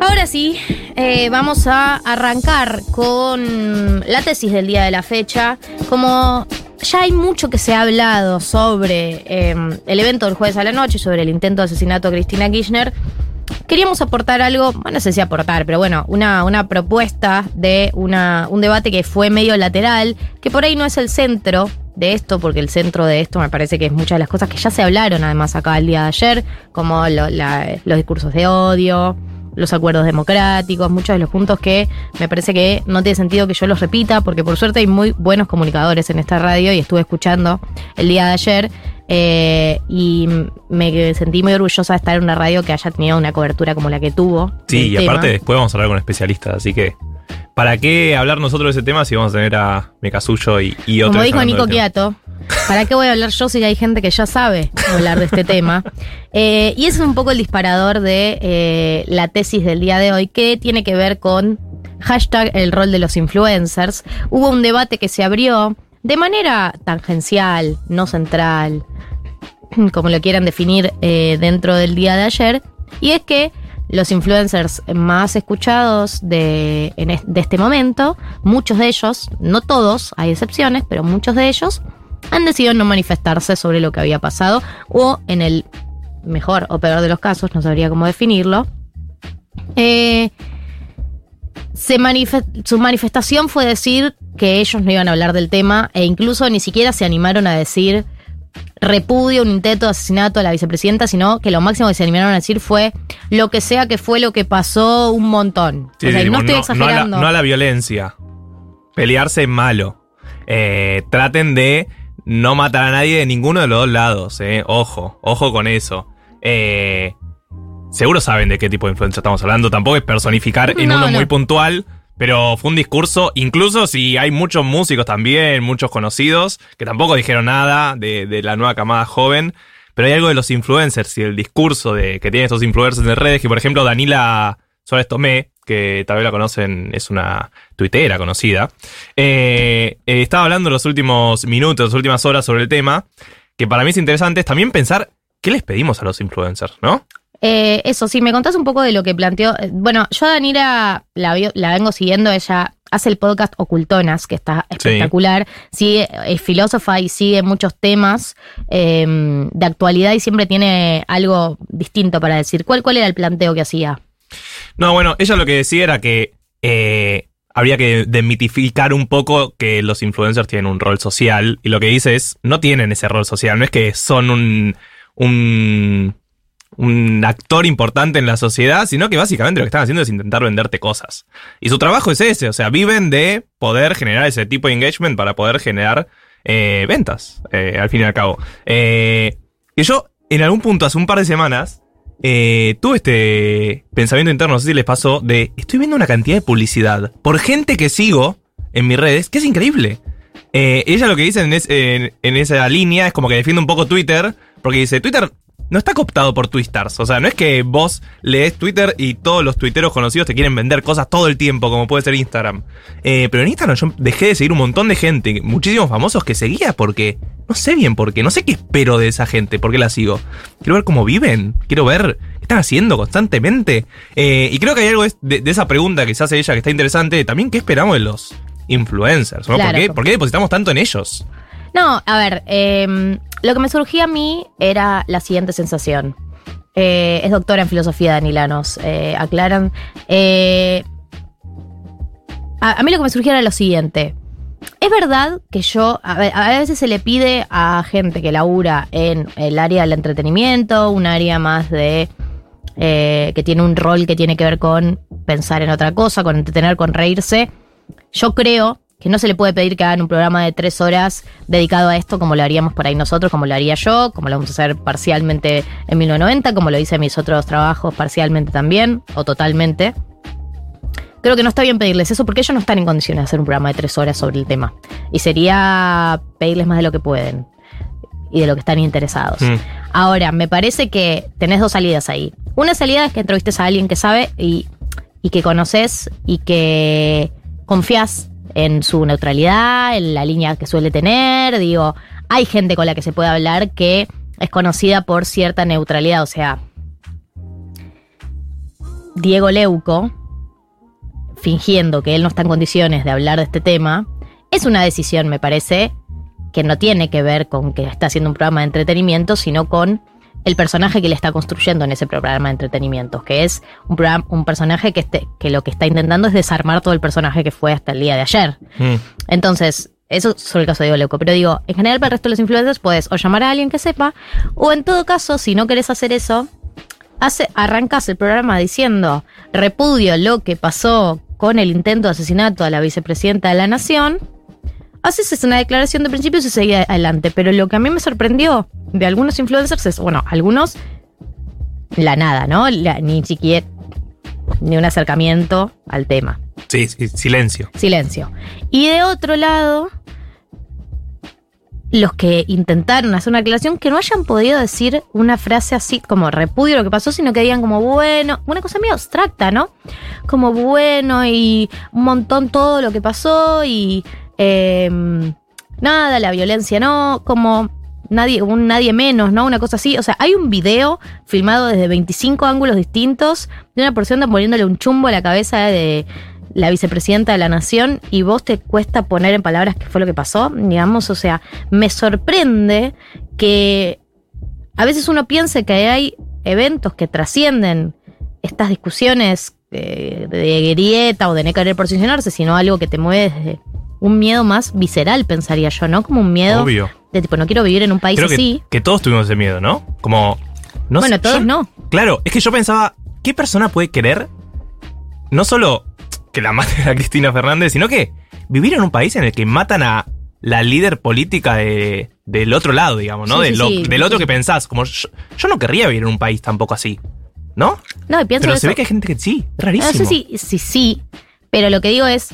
Ahora sí, eh, vamos a arrancar con la tesis del día de la fecha. Como ya hay mucho que se ha hablado sobre eh, el evento del jueves a la noche, sobre el intento de asesinato de Cristina Kirchner, queríamos aportar algo, bueno, no sé si aportar, pero bueno, una, una propuesta de una, un debate que fue medio lateral, que por ahí no es el centro de esto, porque el centro de esto me parece que es muchas de las cosas que ya se hablaron además acá el día de ayer, como lo- la- los discursos de odio, los acuerdos democráticos, muchos de los puntos que me parece que no tiene sentido que yo los repita, porque por suerte hay muy buenos comunicadores en esta radio y estuve escuchando el día de ayer eh, y me sentí muy orgullosa de estar en una radio que haya tenido una cobertura como la que tuvo. Sí, y tema. aparte después vamos a hablar con especialistas, así que ¿para qué hablar nosotros de ese tema si vamos a tener a Mecasullo y, y otros? Como dijo Nico? Quiato, ¿para qué voy a hablar yo si hay gente que ya sabe hablar de este tema? Eh, y ese es un poco el disparador de eh, la tesis del día de hoy, que tiene que ver con hashtag el rol de los influencers. Hubo un debate que se abrió de manera tangencial, no central, como lo quieran definir eh, dentro del día de ayer, y es que los influencers más escuchados de, en este momento, muchos de ellos, no todos, hay excepciones, pero muchos de ellos han decidido no manifestarse sobre lo que había pasado o en el mejor o peor de los casos, no sabría cómo definirlo. eh, su manifestación fue decir que ellos no iban a hablar del tema e incluso ni siquiera se animaron a decir repudio un intento de asesinato a la vicepresidenta, sino que lo máximo que se animaron a decir fue lo que sea que fue lo que pasó un montón. Sí, o sea, sí, y no estoy no, a la, exagerando. no a la violencia. Pelearse es malo. Eh, traten de no matar a nadie de ninguno de los dos lados. Eh. Ojo, ojo con eso. Eh, seguro saben de qué tipo de influencia estamos hablando. Tampoco es personificar en No, uno no. muy puntual. Pero fue un discurso, incluso si hay muchos músicos también, muchos conocidos, que tampoco dijeron nada de, la nueva camada joven. Pero hay algo de los influencers y el discurso de, que tienen estos influencers en redes, que por ejemplo Danila Suárez Tomé, que tal vez la conocen, es una tuitera conocida, eh, eh, estaba hablando en los últimos minutos, las últimas horas sobre el tema, que para mí es interesante es también pensar qué les pedimos a los influencers, ¿no? Eh, eso, sí, me contás un poco de lo que planteó. eh, Bueno, yo a Danira la, la vengo siguiendo, ella hace el podcast Ocultonas, que está espectacular. Sigue, es filósofa y sigue muchos temas eh, de actualidad y siempre tiene algo distinto para decir. ¿Cuál, ¿Cuál era el planteo que hacía? No, bueno, ella lo que decía era que eh, habría que demitificar un poco que los influencers tienen un rol social. Y lo que dice es, no tienen ese rol social, no es que son un, un, un actor importante en la sociedad, sino que básicamente lo que están haciendo es intentar venderte cosas. Y su trabajo es ese, o sea, viven de poder generar ese tipo de engagement para poder generar eh, ventas, eh, al fin y al cabo. Eh, y yo, en algún punto, hace un par de semanas, eh, tuve este pensamiento interno, no sé si les pasó, de estoy viendo una cantidad de publicidad por gente que sigo en mis redes, que es increíble. Eh, ella lo que dice en, es- en esa línea es como que defiende un poco Twitter, porque dice, Twitter no está cooptado por Twistars. O sea, no es que vos lees Twitter y todos los tuiteros conocidos te quieren vender cosas todo el tiempo, como puede ser Instagram. Eh, pero en Instagram yo dejé de seguir un montón de gente, muchísimos famosos que seguía porque no sé bien por qué, no sé qué espero de esa gente, por qué la sigo. Quiero ver cómo viven, quiero ver qué están haciendo constantemente. Eh, y creo que hay algo de, de esa pregunta que se hace ella que está interesante, también qué esperamos de los influencers, ¿no? ¿Por, Claro. qué, por qué depositamos tanto en ellos? No, a ver, eh, lo que me surgía a mí era la siguiente sensación. Eh, es doctora en filosofía, Danilanos, eh, aclaran. Eh, a, mí lo que me surgía era lo siguiente. Es verdad que yo, a, veces se le pide a gente que labura en el área del entretenimiento, un área más de... que tiene un rol que tiene que ver con pensar en otra cosa, con entretener, con reírse. Yo creo que no se le puede pedir que hagan un programa de tres horas dedicado a esto como lo haríamos por ahí nosotros, como lo haría yo, como lo vamos a hacer parcialmente en 1990, como lo hice en mis otros trabajos parcialmente también, o totalmente. Creo que no está bien pedirles eso porque ellos no están en condiciones de hacer un programa de tres horas sobre el tema. Y sería pedirles más de lo que pueden y de lo que están interesados. Mm. Ahora, me parece que tenés dos salidas ahí. Una salida es que entrevistes a alguien que sabe y, y que conoces y que confías en su neutralidad, en la línea que suele tener. Digo, hay gente con la que se puede hablar que es conocida por cierta neutralidad. O sea, Diego Leuco, fingiendo que él no está en condiciones de hablar de este tema, es una decisión, me parece, que no tiene que ver con que está haciendo un programa de entretenimiento, sino con el personaje que le está construyendo en ese programa de entretenimiento, que es un, programa, un personaje que, este, que lo que está intentando es desarmar todo el personaje que fue hasta el día de ayer. Mm. Entonces, eso es sobre el caso de Leuco. Pero digo, en general para el resto de los influencers puedes o llamar a alguien que sepa, o en todo caso, si no querés hacer eso, hace, arrancas el programa diciendo repudio lo que pasó con el intento de asesinato a la vicepresidenta de la nación. Haces una declaración de principios y seguís adelante. Pero lo que a mí me sorprendió de algunos influencers es, bueno, algunos, la nada, ¿no? La- ni siquiera, ni un acercamiento al tema. Sí, sí, silencio. Silencio. Y de otro lado, los que intentaron hacer una aclaración que no hayan podido decir una frase así como repudio lo que pasó, sino que digan como bueno, una cosa medio abstracta, ¿no? Como bueno y un montón todo lo que pasó y eh, nada, la violencia no, como nadie, un nadie menos, ¿no? Una cosa así. O sea, hay un video filmado desde 25 ángulos distintos de una persona poniéndole un chumbo a la cabeza de la vicepresidenta de la nación y vos te cuesta poner en palabras qué fue lo que pasó, digamos, o sea, me sorprende que a veces uno piense que hay eventos que trascienden estas discusiones eh, de grieta o de no querer posicionarse, sino algo que te mueve desde un miedo más visceral, pensaría yo, ¿no? Como un miedo Obvio. de tipo, no quiero vivir en un país Creo así. que todos tuvimos ese miedo, ¿no? Como. No bueno, sé, todos yo- no. Claro, es que yo pensaba, ¿qué persona puede querer no solo que la maten a Cristina Fernández, sino que vivir en un país en el que matan a la líder política de- del otro lado, digamos, ¿no? Sí, De sí, lo- sí, del otro que pensás. Como yo, yo no querría vivir en un país tampoco así, ¿no? No, pienso Pero eso. se ve que hay gente que sí, es rarísimo. No sé si, si sí, pero lo que digo es,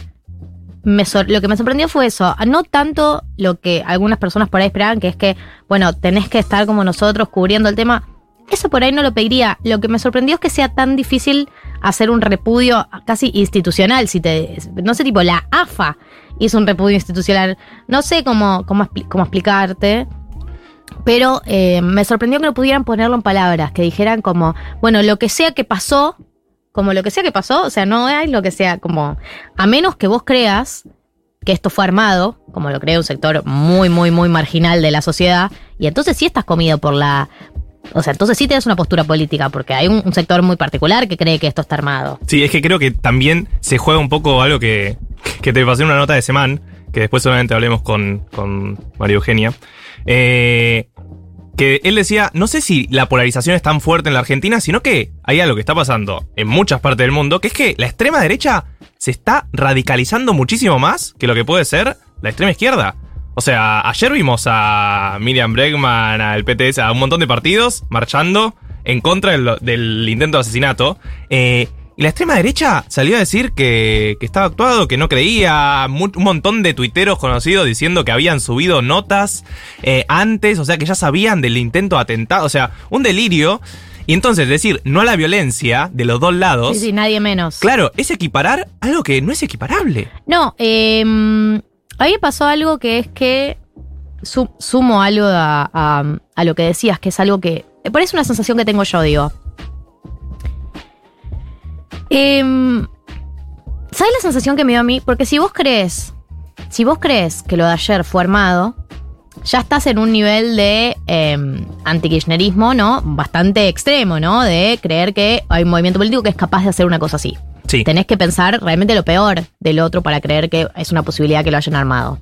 me lo que me sorprendió fue eso, no tanto lo que algunas personas por ahí esperaban, que es que, bueno, tenés que estar como nosotros cubriendo el tema. Eso por ahí no lo pediría. Lo que me sorprendió es que sea tan difícil hacer un repudio casi institucional. Si te, no sé, tipo, la AFA hizo un repudio institucional. No sé cómo, cómo, cómo explicarte. Pero eh, me sorprendió que no pudieran ponerlo en palabras, que dijeran como, bueno, lo que sea que pasó, como lo que sea que pasó, o sea, no hay lo que sea, como, a menos que vos creas que esto fue armado, como lo cree un sector muy, muy, muy marginal de la sociedad, y entonces sí estás comido por la... O sea, entonces sí tienes una postura política, porque hay un, sector muy particular que cree que esto está armado. Sí, es que creo que también se juega un poco algo que, que te pasé en una nota de Semán, que después solamente hablemos con, con María Eugenia. Eh, que él decía, no sé si la polarización es tan fuerte en la Argentina, sino que hay algo que está pasando en muchas partes del mundo, que es que la extrema derecha se está radicalizando muchísimo más que lo que puede ser la extrema izquierda. O sea, ayer vimos a Miriam Bregman, al PTS, a un montón de partidos marchando en contra del, intento de asesinato. Eh, y la extrema derecha salió a decir que, que estaba actuado, que no creía. Un montón de tuiteros conocidos diciendo que habían subido notas eh, antes, o sea, que ya sabían del intento de atentado. O sea, un delirio. Y entonces decir no a la violencia de los dos lados. Sí, sí, nadie menos. Claro, es equiparar algo que no es equiparable. No, eh, a mí me pasó algo que es que su- sumo algo a, a- a lo que decías, que es algo que. Por eso es una sensación que tengo yo, digo. Em, ¿Sabes la sensación que me dio a mí? Porque si vos crees, si vos crees que lo de ayer fue armado, ya estás en un nivel de eh, antikirchnerismo, ¿no? Bastante extremo, ¿no? De creer que hay un movimiento político que es capaz de hacer una cosa así. Sí. Tenés que pensar realmente lo peor del otro para creer que es una posibilidad que lo hayan armado.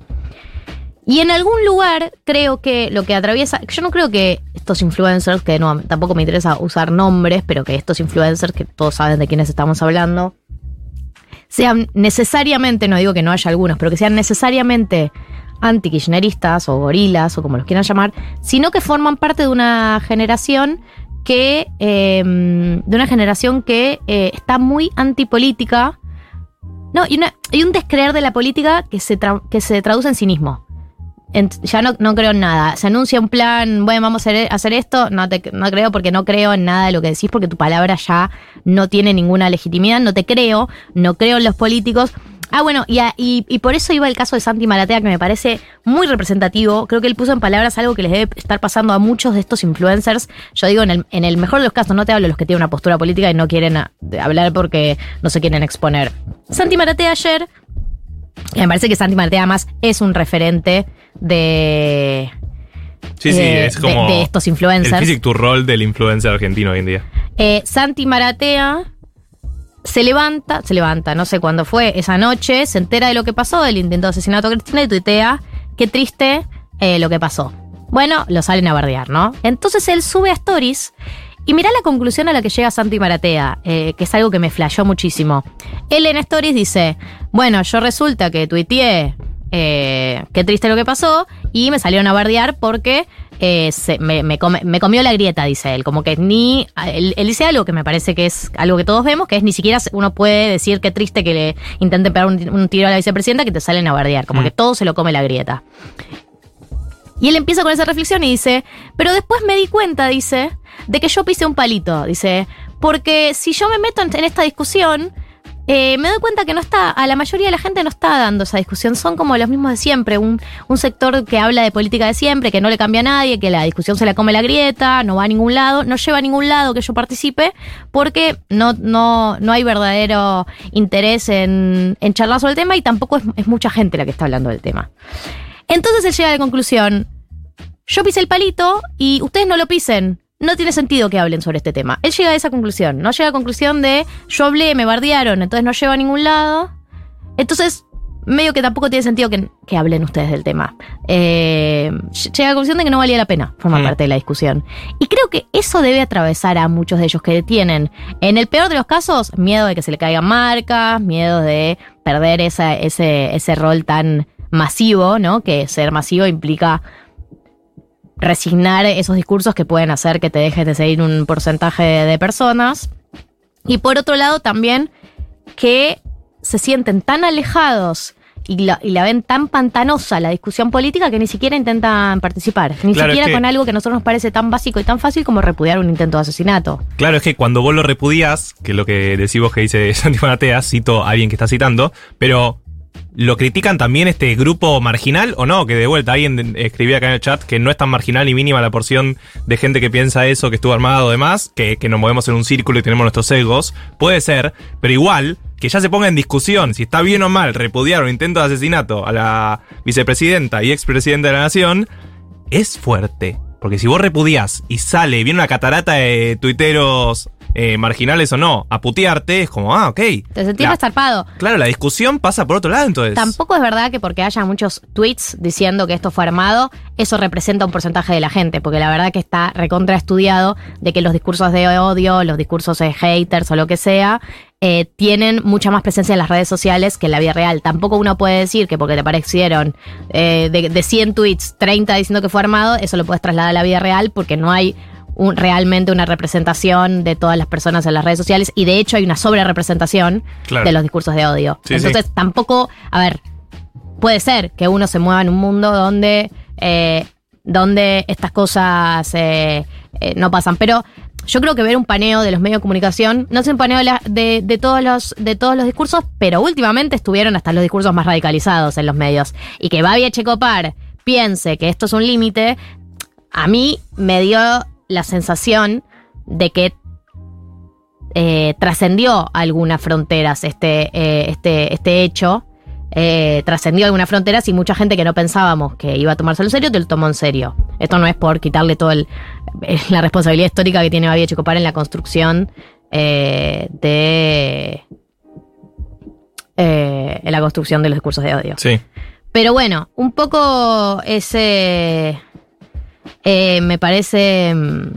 Y en algún lugar creo que lo que atraviesa, yo no creo que estos influencers, que no, tampoco me interesa usar nombres, pero que estos influencers, que todos saben de quiénes estamos hablando, sean necesariamente, no digo que no haya algunos, pero que sean necesariamente anti-kirchneristas o gorilas o como los quieran llamar, sino que forman parte de una generación que, eh, de una generación que eh, está muy antipolítica. No, y, y un descreer de la política que se, que se traduce en cinismo. Ya no, no creo en nada. Se anuncia un plan, bueno, vamos a hacer, esto, no, te, no creo porque no creo en nada de lo que decís, porque tu palabra ya no tiene ninguna legitimidad, no te creo, no creo en los políticos. Ah, bueno, y, y- por eso iba el caso de Santi Maratea, que me parece muy representativo. Creo que él puso en palabras algo que les debe estar pasando a muchos de estos influencers. Yo digo, en el, en el mejor de los casos, no te hablo de los que tienen una postura política y no quieren hablar porque no se quieren exponer. Santi Maratea ayer, me parece que Santi Maratea además es un referente de, Sí, sí, eh, es de- como de estos el influencers. physic to role del influencer argentino hoy en día. Eh, Santi Maratea se levanta, se levanta, no sé cuándo fue, esa noche, se entera de lo que pasó, del intento de asesinato de Cristina y tuitea, qué triste eh, lo que pasó. Bueno, lo salen a bardear, ¿no? Entonces él sube a Stories y mirá la conclusión a la que llega Santi Maratea, eh, que es algo que me flashó muchísimo. Él en Stories dice, bueno, yo resulta que tuiteé eh, qué triste lo que pasó y me salieron a bardear porque eh, se- me, me come- me comió la grieta, dice él. Como que ni. Él, él dice algo que me parece que es algo que todos vemos, que es ni siquiera uno puede decir qué triste que le intenten pegar un, un tiro a la vicepresidenta que te salen a bardear. Como Mm. que todo se lo come la grieta. Y él empieza con esa reflexión y dice, pero después me di cuenta, dice, de que yo pise un palito, dice, porque si yo me meto en, esta discusión, eh, me doy cuenta que no está, a la mayoría de la gente no está dando esa discusión, son como los mismos de siempre, un, un sector que habla de política de siempre, que no le cambia a nadie, que la discusión se la come la grieta, no va a ningún lado, no lleva a ningún lado que yo participe, porque no, no, no hay verdadero interés en, en charlar sobre el tema y tampoco es mucha gente la que está hablando del tema. Entonces él llega a la conclusión, yo pisé el palito y ustedes no lo pisen. No tiene sentido que hablen sobre este tema. Él llega a esa conclusión. No llega a la conclusión de yo hablé, me bardearon, entonces no lleva a ningún lado. Entonces, medio que tampoco tiene sentido que, que hablen ustedes del tema. Eh, llega a la conclusión de que no valía la pena formar Mm. parte de la discusión. Y creo que eso debe atravesar a muchos de ellos que tienen, en el peor de los casos, miedo de que se le caigan marcas, miedo de perder esa- ese, ese rol tan masivo, ¿no? Que ser masivo implica resignar esos discursos que pueden hacer que te dejes de seguir un porcentaje de personas. Y por otro lado también que se sienten tan alejados y la, y la ven tan pantanosa la discusión política que ni siquiera intentan participar. Ni Claro, es siquiera que- con algo que a nosotros nos parece tan básico y tan fácil como repudiar un intento de asesinato. Claro, es que cuando vos lo repudias, que es lo que decís vos que dice Santi Maratea, cito a alguien que está citando, pero ¿lo critican también este grupo marginal o no? Que de vuelta alguien escribía acá en el chat que no es tan marginal ni mínima la porción de gente que piensa eso, que estuvo armado o demás, que, que nos movemos en un círculo y tenemos nuestros egos. Puede ser, pero igual que ya se ponga en discusión si está bien o mal repudiar un intento de asesinato a la vicepresidenta y expresidenta de la nación, es fuerte. Porque si vos repudias y sale, viene una catarata de tuiteros eh, marginales o no, a putearte, es como, ah, ok. Te sentís La- resarpado. Claro, la discusión pasa por otro lado, entonces. Tampoco es verdad que porque haya muchos tweets diciendo que esto fue armado, eso representa un porcentaje de la gente, porque la verdad que está recontra estudiado de que los discursos de odio, los discursos de haters o lo que sea, eh, tienen mucha más presencia en las redes sociales que en la vida real. Tampoco uno puede decir que porque te parecieron eh, de, de 100 tweets, 30 diciendo que fue armado, eso lo puedes trasladar a la vida real porque no hay un- realmente una representación de todas las personas en las redes sociales y de hecho hay una sobre representación Claro. de los discursos de odio. Sí, Entonces tampoco, a ver, puede ser que uno se mueva en un mundo donde, eh, donde estas cosas eh, eh, no pasan. Pero yo creo que ver un paneo de los medios de comunicación, no es un paneo de, de- todos los, de todos los discursos, pero últimamente estuvieron hasta los discursos más radicalizados en los medios. Y que Babi Echecopar piense que esto es un límite, a mí me dio la sensación de que eh, trascendió algunas fronteras este, eh, este, este hecho. eh, trascendió algunas fronteras y mucha gente que no pensábamos que iba a tomárselo en serio, te lo tomó en serio. Esto no es por quitarle toda la responsabilidad histórica que tiene Babi Checopar en la construcción eh, de. eh, en la construcción de los discursos de odio. Sí. Pero bueno, un poco ese. eh, me parece. mm,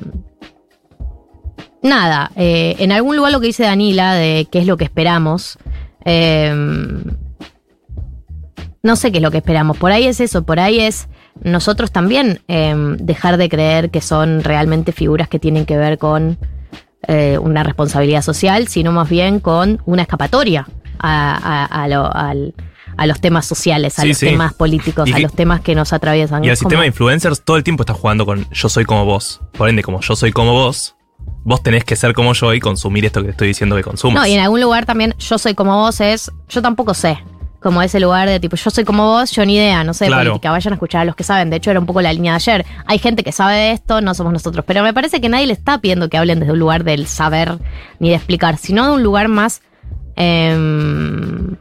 Nada, eh, en algún lugar lo que dice Danila de qué es lo que esperamos. eh, no sé qué es lo que esperamos. Por ahí es eso, por ahí es nosotros también eh, dejar de creer que son realmente figuras que tienen que ver con eh, una responsabilidad social, sino más bien con una escapatoria a, a- a lo- al- a los temas sociales, a Sí, los sí. temas políticos, Y a que- los temas que nos atraviesan. Y el sistema de influencers todo el tiempo está jugando con yo soy como vos. Por ende, como yo soy como vos, vos tenés que ser como yo y consumir esto que te estoy diciendo que consumas. No, y en algún lugar también yo soy como vos es, yo tampoco sé. Como ese lugar de tipo, yo soy como vos, yo ni idea, no sé de Claro. política, vayan a escuchar a los que saben. De hecho, era un poco la línea de ayer. Hay gente que sabe de esto, no somos nosotros. Pero me parece que nadie le está pidiendo que hablen desde un lugar del saber ni de explicar, sino de un lugar más em,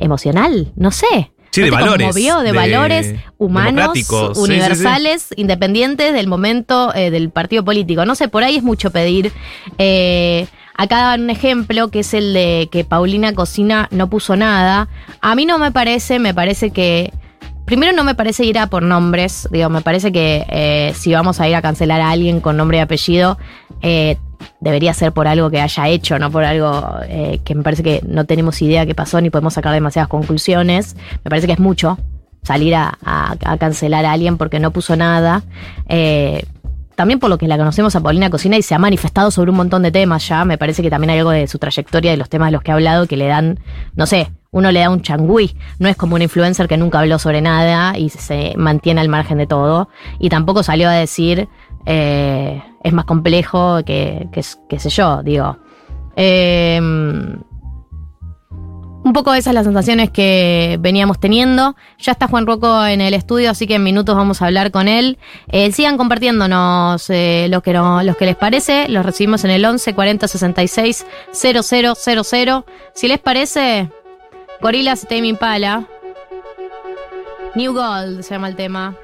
emocional, no sé. Sí, ¿No de valores, conmovió? de, de- valores humanos, democráticos, sí, sí, sí. universales, independientes del momento eh, del partido político. No sé, por ahí es mucho pedir. Eh, acá daban un ejemplo que es el de que Paulina Cocina no puso nada. A mí no me parece, me parece que. Primero no me parece ir a por nombres, digo, me parece que eh, si vamos a ir a cancelar a alguien con nombre y apellido, eh, debería ser por algo que haya hecho, no por algo eh, que me parece que no tenemos idea qué pasó ni podemos sacar demasiadas conclusiones. Me parece que es mucho salir a, a- cancelar a alguien porque no puso nada. Eh, también por lo que la conocemos a Paulina Cocina y se ha manifestado sobre un montón de temas ya. Me parece que también hay algo de su trayectoria, de los temas de los que ha hablado, que le dan, no sé, uno le da un changüí. No es como un influencer que nunca habló sobre nada y se mantiene al margen de todo. Y tampoco salió a decir, eh, es más complejo que, que, sé yo, digo. Eh, un poco esas las sensaciones que veníamos teniendo. Ya está Juan Rocco en el estudio, así que en minutos vamos a hablar con él. Eh, sigan compartiéndonos eh, lo que los que les parece. Los recibimos en el 11 40 66 0000. Si les parece, Gorilas y Tame Impala. New Gold se llama el tema.